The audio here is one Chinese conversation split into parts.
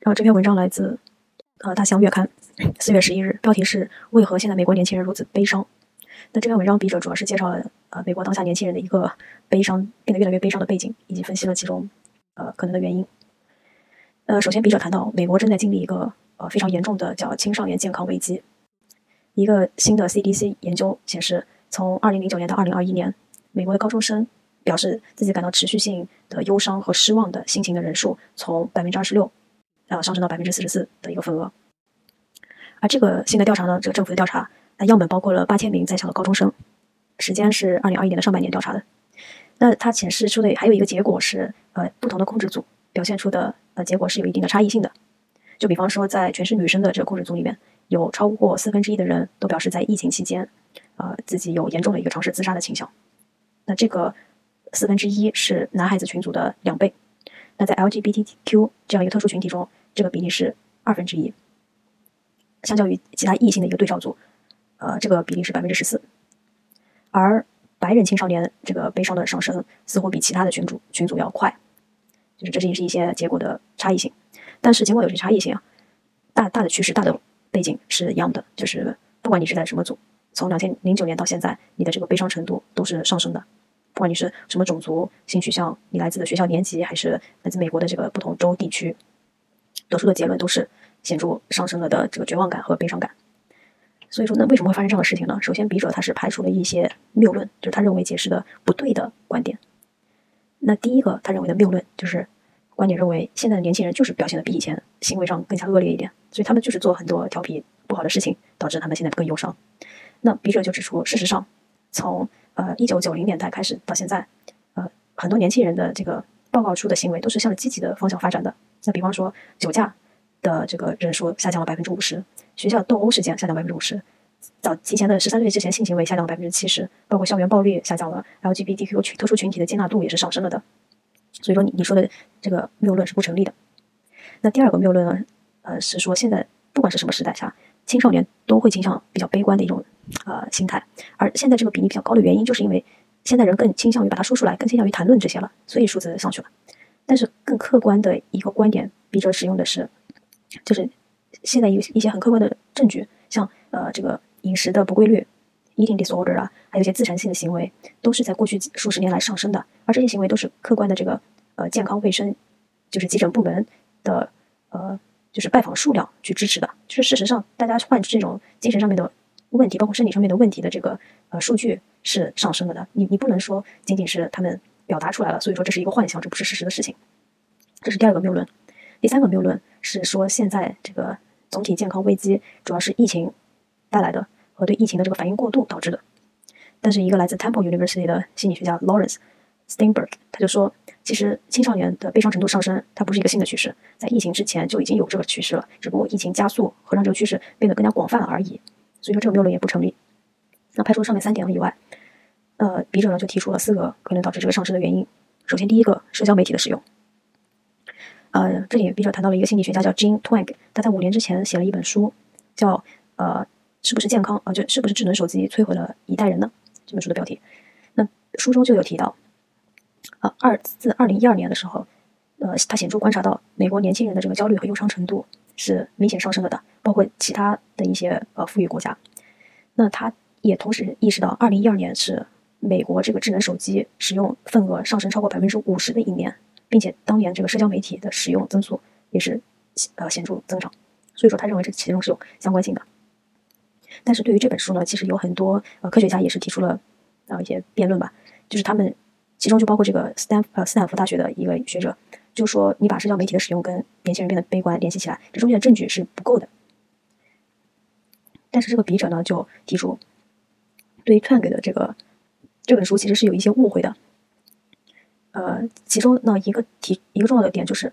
然后这篇文章来自呃《大象月刊》，四月十一日，标题是“为何现在美国年轻人如此悲伤”。那这篇文章笔者主要是介绍了呃美国当下年轻人的一个悲伤变得越来越悲伤的背景，以及分析了其中呃可能的原因。呃，首先笔者谈到，美国正在经历一个呃非常严重的叫青少年健康危机。一个新的 CDC 研究显示，从2009年到2021年，美国的高中生表示自己感到持续性的忧伤和失望的心情的人数，从百分之二十六，呃上升到百分之四十四的一个份额。而这个新的调查呢，这个政府的调查，那样本包括了八千名在校的高中生，时间是2021年的上半年调查的。那它显示出的还有一个结果是，呃，不同的控制组表现出的呃结果是有一定的差异性的。就比方说，在全是女生的这个控制组里面。有超过四分之一的人都表示在疫情期间，呃，自己有严重的一个尝试自杀的倾向。那这个四分之一是男孩子群组的两倍。那在 LGBTQ 这样一个特殊群体中，这个比例是二分之一。相较于其他异性的一个对照组，呃，这个比例是百分之十四。而白人青少年这个悲伤的上升似乎比其他的群组群组要快，就是这是也是一些结果的差异性。但是尽管有些差异性啊，大大的趋势大的。背景是一样的，就是不管你是在什么组，从两千零九年到现在，你的这个悲伤程度都是上升的。不管你是什么种族、性取向，你来自的学校年级，还是来自美国的这个不同州地区，得出的结论都是显著上升了的这个绝望感和悲伤感。所以说，那为什么会发生这样的事情呢？首先，笔者他是排除了一些谬论，就是他认为解释的不对的观点。那第一个，他认为的谬论就是。观点认为，现在的年轻人就是表现的比以前行为上更加恶劣一点，所以他们就是做很多调皮不好的事情，导致他们现在更忧伤。那笔者就指出，事实上，从呃一九九零年代开始到现在，呃很多年轻人的这个报告出的行为都是向着积极的方向发展的。那比方说，酒驾的这个人数下降了百分之五十，学校斗殴事件下降百分之五十，早提前的十三岁之前性行为下降了百分之七十，包括校园暴力下降了，LGBTQ 群特殊群体的接纳度也是上升了的。所以说，你你说的这个谬论是不成立的。那第二个谬论呢？呃，是说现在不管是什么时代下，青少年都会倾向比较悲观的一种呃心态。而现在这个比例比较高的原因，就是因为现在人更倾向于把它说出来，更倾向于谈论这些了，所以数字上去了。但是更客观的一个观点，笔者使用的是，就是现在一一些很客观的证据，像呃这个饮食的不规律。eating disorder 啊，还有一些自残性的行为，都是在过去数十年来上升的，而这些行为都是客观的这个呃健康卫生，就是急诊部门的呃就是拜访数量去支持的。就是事实上，大家患这种精神上面的问题，包括生理上面的问题的这个呃数据是上升了的。你你不能说仅仅是他们表达出来了，所以说这是一个幻想，这不是事实的事情。这是第二个谬论。第三个谬论是说现在这个总体健康危机主要是疫情带来的。和对疫情的这个反应过度导致的，但是一个来自 Temple University 的心理学家 Lawrence Steinberg 他就说，其实青少年的悲伤程度上升，它不是一个新的趋势，在疫情之前就已经有这个趋势了，只不过疫情加速和让这个趋势变得更加广泛而已。所以说这个谬论也不成立。那排除上面三点以外，呃，笔者呢就提出了四个可能导致这个上升的原因。首先，第一个，社交媒体的使用。呃，这里笔者谈到了一个心理学家叫 Jean Twenge，他在五年之前写了一本书，叫呃。是不是健康啊？就是不是智能手机摧毁了一代人呢？这本书的标题，那书中就有提到，啊，二自二零一二年的时候，呃，他显著观察到美国年轻人的这个焦虑和忧伤程度是明显上升了的，包括其他的一些呃富裕国家。那他也同时意识到，二零一二年是美国这个智能手机使用份额上升超过百分之五十的一年，并且当年这个社交媒体的使用增速也是呃显著增长。所以说，他认为这其中是有相关性的。但是对于这本书呢，其实有很多呃科学家也是提出了啊一些辩论吧，就是他们其中就包括这个斯坦呃斯坦福大学的一个学者，就说你把社交媒体的使用跟年轻人变得悲观联系起来，这中间的证据是不够的。但是这个笔者呢就提出，对于 Twenge 的这个这本书其实是有一些误会的，呃，其中呢一个提一个重要的点就是。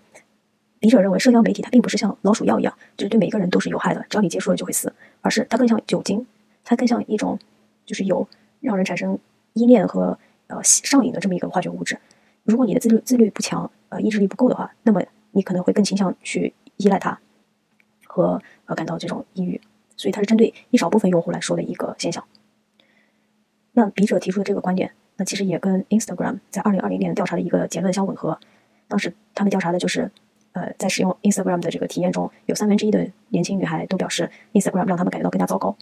笔者认为，社交媒体它并不是像老鼠药一样，就是对每个人都是有害的，只要你接触了就会死，而是它更像酒精，它更像一种就是有让人产生依恋和呃上瘾的这么一个化学物质。如果你的自律自律不强，呃意志力不够的话，那么你可能会更倾向去依赖它和呃感到这种抑郁。所以它是针对一少部分用户来说的一个现象。那笔者提出的这个观点，那其实也跟 Instagram 在二零二零年调查的一个结论相吻合。当时他们调查的就是。呃，在使用 Instagram 的这个体验中，有三分之一的年轻女孩都表示 Instagram 让他们感觉到更加糟糕。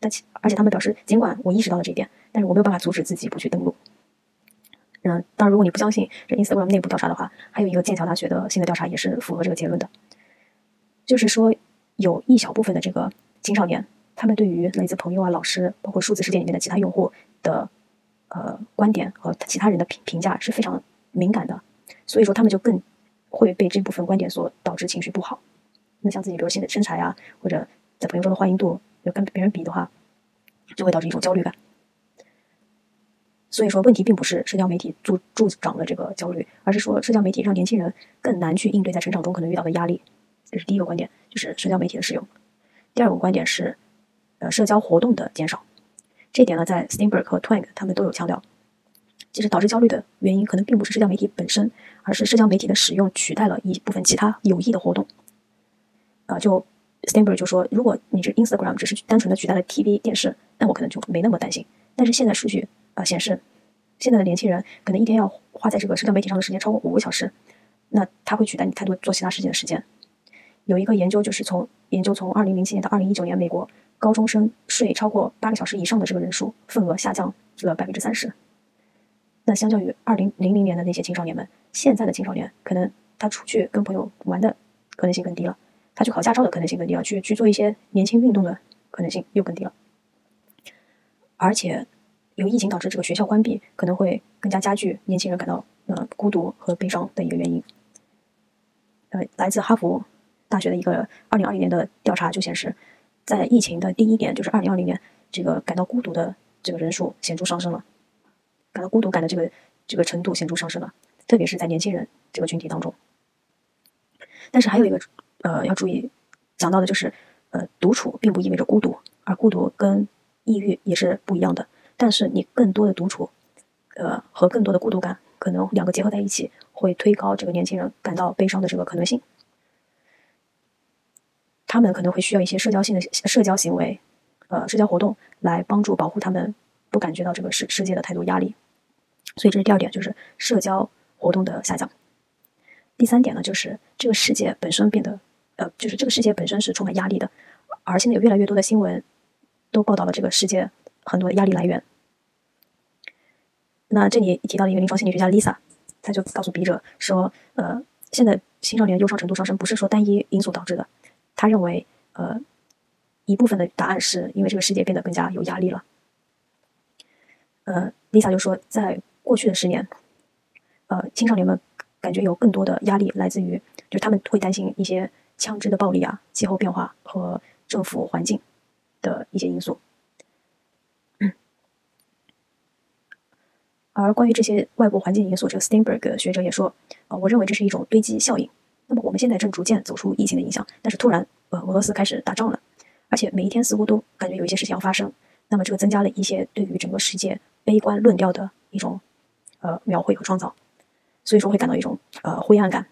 但其而且他们表示，尽管我意识到了这一点，但是我没有办法阻止自己不去登录。嗯，当然，如果你不相信这 Instagram 内部调查的话，还有一个剑桥大学的新的调查也是符合这个结论的，就是说有一小部分的这个青少年，他们对于来自朋友啊、老师，包括数字世界里面的其他用户的呃观点和其他人的评评价是非常敏感的，所以说他们就更会被这部分观点所导致情绪不好。那像自己比如现在身材啊，或者在朋友中的欢迎度，要跟别人比的话，就会导致一种焦虑感。所以说，问题并不是社交媒体助助长了这个焦虑，而是说社交媒体让年轻人更难去应对在成长中可能遇到的压力。这是第一个观点，就是社交媒体的使用。第二个观点是，呃，社交活动的减少。这点呢，在 Steinberg 和 Twang 他们都有强调。其实导致焦虑的原因可能并不是社交媒体本身，而是社交媒体的使用取代了一部分其他有益的活动。啊，就 Steinberg 就说，如果你这 Instagram 只是单纯的取代了 TV 电视，那我可能就没那么担心。但是现在数据。啊，显示现在的年轻人可能一天要花在这个社交媒体上的时间超过五个小时，那他会取代你太多做其他事情的时间。有一个研究就是从研究从二零零七年到二零一九年，美国高中生睡超过八个小时以上的这个人数份额下降了百分之三十。那相较于二零零零年的那些青少年们，现在的青少年可能他出去跟朋友玩的可能性更低了，他去考驾照的可能性更低了，去去做一些年轻运动的可能性又更低了，而且。由疫情导致这个学校关闭，可能会更加加剧年轻人感到呃孤独和悲伤的一个原因。呃，来自哈佛大学的一个二零二零年的调查就显示，在疫情的第一年，就是二零二零年，这个感到孤独的这个人数显著上升了，感到孤独感的这个这个程度显著上升了，特别是在年轻人这个群体当中。但是还有一个呃要注意讲到的就是，呃，独处并不意味着孤独，而孤独跟抑郁也是不一样的。但是你更多的独处，呃，和更多的孤独感，可能两个结合在一起，会推高这个年轻人感到悲伤的这个可能性。他们可能会需要一些社交性的社交行为，呃，社交活动来帮助保护他们，不感觉到这个世世界的太多压力。所以这是第二点，就是社交活动的下降。第三点呢，就是这个世界本身变得，呃，就是这个世界本身是充满压力的，而现在有越来越多的新闻都报道了这个世界。很多的压力来源。那这里提到了一个临床心理学家 Lisa，他就告诉笔者说：“呃，现在青少年忧伤程度上升，不是说单一因素导致的。他认为，呃，一部分的答案是因为这个世界变得更加有压力了。”呃，Lisa 就说，在过去的十年，呃，青少年们感觉有更多的压力来自于，就是他们会担心一些枪支的暴力啊、气候变化和政府环境的一些因素。而关于这些外部环境因素，这个 Steinberg 学者也说，呃，我认为这是一种堆积效应。那么我们现在正逐渐走出疫情的影响，但是突然，呃，俄罗斯开始打仗了，而且每一天似乎都感觉有一些事情要发生。那么这个增加了一些对于整个世界悲观论调的一种呃描绘和创造，所以说会感到一种呃灰暗感。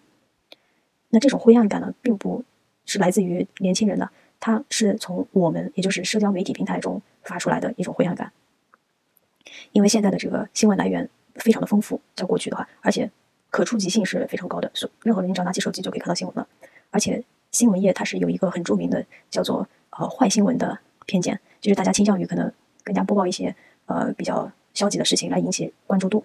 那这种灰暗感呢，并不是来自于年轻人的，它是从我们也就是社交媒体平台中发出来的一种灰暗感。因为现在的这个新闻来源非常的丰富，在过去的话，而且可触及性是非常高的，所任何人只要拿起手机就可以看到新闻了。而且新闻业它是有一个很著名的叫做呃坏新闻的偏见，就是大家倾向于可能更加播报一些呃比较消极的事情来引起关注度。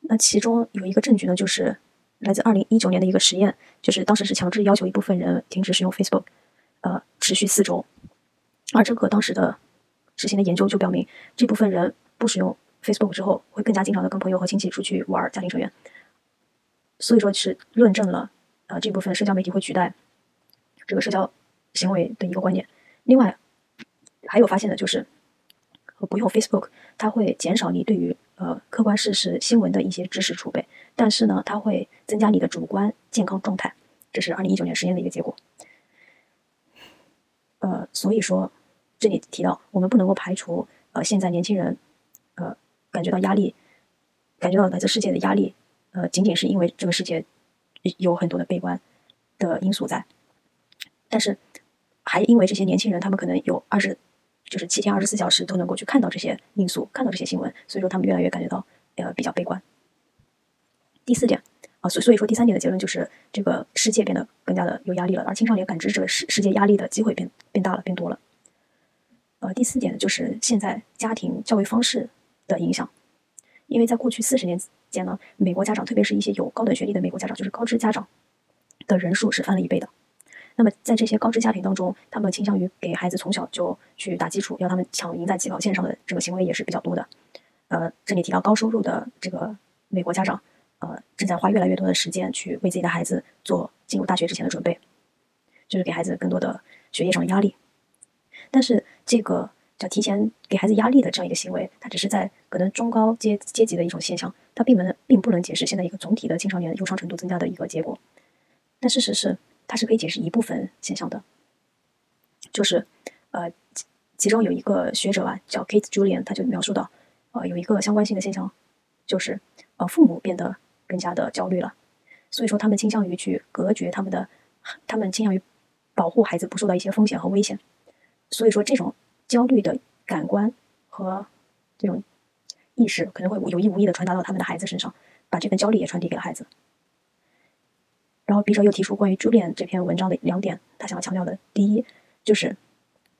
那其中有一个证据呢，就是来自二零一九年的一个实验，就是当时是强制要求一部分人停止使用 Facebook，呃，持续四周，而这个当时的。执行的研究就表明，这部分人不使用 Facebook 之后，会更加经常的跟朋友和亲戚出去玩，家庭成员。所以说是论证了，呃，这部分社交媒体会取代这个社交行为的一个观点。另外，还有发现的就是，不用 Facebook，它会减少你对于呃客观事实新闻的一些知识储备，但是呢，它会增加你的主观健康状态。这是二零一九年实验的一个结果。呃，所以说。这里提到，我们不能够排除，呃，现在年轻人，感觉到压力，感觉到来自世界的压力，呃，仅仅是因为这个世界有很多的悲观的因素在，但是还因为这些年轻人，他们可能有二十，就是七天二十四小时都能够去看到这些因素，看到这些新闻，所以说他们越来越感觉到，呃，比较悲观。第四点，啊，所所以说第三点的结论就是这个世界变得更加的有压力了，而青少年感知这个世世界压力的机会变变大了，变多了。呃，第四点呢，就是现在家庭教育方式的影响，因为在过去四十年间呢，美国家长，特别是一些有高等学历的美国家长，就是高知家长的人数是翻了一倍的。那么在这些高知家庭当中，他们倾向于给孩子从小就去打基础，要他们抢赢在起跑线上的这个行为也是比较多的。呃，这里提到高收入的这个美国家长，呃，正在花越来越多的时间去为自己的孩子做进入大学之前的准备，就是给孩子更多的学业上的压力。但是这个叫提前给孩子压力的这样一个行为，它只是在可能中高阶阶级的一种现象，它并不能并不能解释现在一个总体的青少年忧伤程度增加的一个结果。但事实是，它是可以解释一部分现象的，就是呃，其中有一个学者啊，叫 Kate Julian，他就描述到，呃，有一个相关性的现象，就是呃，父母变得更加的焦虑了，所以说他们倾向于去隔绝他们的，他们倾向于保护孩子不受到一些风险和危险。所以说，这种焦虑的感官和这种意识可能会有意无意的传达到他们的孩子身上，把这份焦虑也传递给了孩子。然后，笔者又提出关于朱莉安这篇文章的两点，他想要强调的，第一就是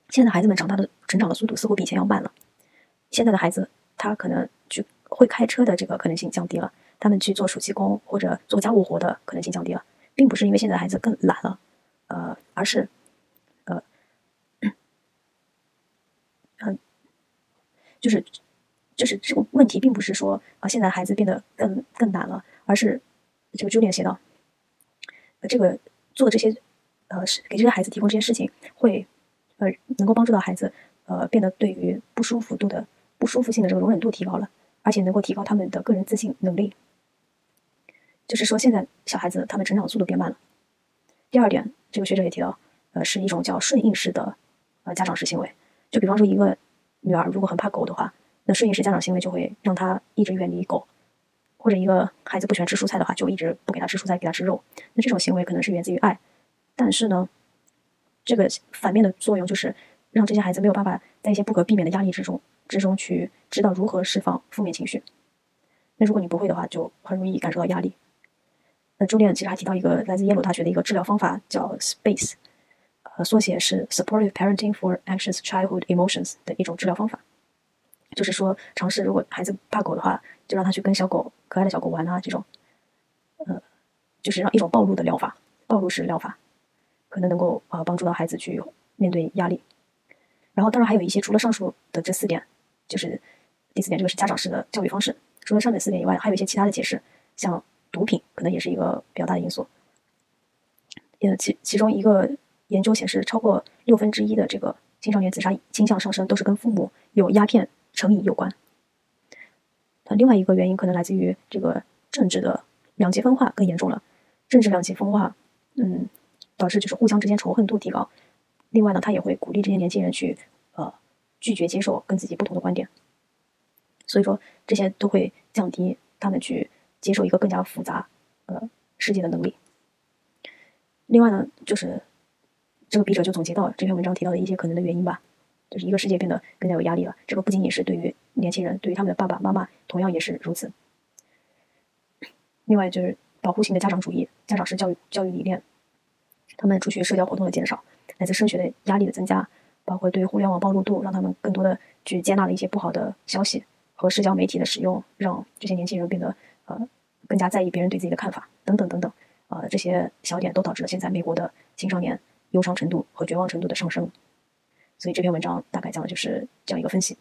现在孩子们长大的成长的速度似乎比以前要慢了。现在的孩子他可能去会开车的这个可能性降低了，他们去做暑期工或者做家务活的可能性降低了，并不是因为现在孩子更懒了，呃，而是。就是，就是这个问题，并不是说啊，现在孩子变得更更难了，而是这个 Julian 写道，呃，这个做这些，呃，是给这些孩子提供这些事情，会呃能够帮助到孩子，呃，变得对于不舒服度的不舒服性的这个容忍度提高了，而且能够提高他们的个人自信能力。就是说，现在小孩子他们成长速度变慢了。第二点，这个学者也提到，呃，是一种叫顺应式的呃家长式行为，就比方说一个。女儿如果很怕狗的话，那顺应式家长行为就会让她一直远离狗；或者一个孩子不喜欢吃蔬菜的话，就一直不给他吃蔬菜，给他吃肉。那这种行为可能是源自于爱，但是呢，这个反面的作用就是让这些孩子没有办法在一些不可避免的压力之中之中去知道如何释放负面情绪。那如果你不会的话，就很容易感受到压力。那朱莉安其实还提到一个来自耶鲁大学的一个治疗方法，叫 SPACE。呃，缩写是 Supportive Parenting for Anxious Childhood Emotions 的一种治疗方法，就是说，尝试如果孩子怕狗的话，就让他去跟小狗、可爱的小狗玩啊，这种，呃，就是让一种暴露的疗法，暴露式疗法，可能能够呃帮助到孩子去面对压力。然后，当然还有一些除了上述的这四点，就是第四点，这个是家长式的教育方式。除了上面四点以外，还有一些其他的解释，像毒品可能也是一个比较大的因素。呃，其其中一个。研究显示，超过六分之一的这个青少年自杀倾向上升，都是跟父母有鸦片成瘾有关。那另外一个原因可能来自于这个政治的两极分化更严重了。政治两极分化，嗯，导致就是互相之间仇恨度提高。另外呢，他也会鼓励这些年轻人去呃拒绝接受跟自己不同的观点。所以说，这些都会降低他们去接受一个更加复杂呃世界的能力。另外呢，就是。这个笔者就总结到了这篇文章提到的一些可能的原因吧，就是一个世界变得更加有压力了。这个不仅仅是对于年轻人，对于他们的爸爸妈妈同样也是如此。另外就是保护性的家长主义、家长式教育教育理念，他们出去社交活动的减少，来自升学的压力的增加，包括对互联网暴露度，让他们更多的去接纳了一些不好的消息和社交媒体的使用，让这些年轻人变得呃更加在意别人对自己的看法等等等等。呃，这些小点都导致了现在美国的青少年。忧伤程度和绝望程度的上升，所以这篇文章大概讲的就是这样一个分析。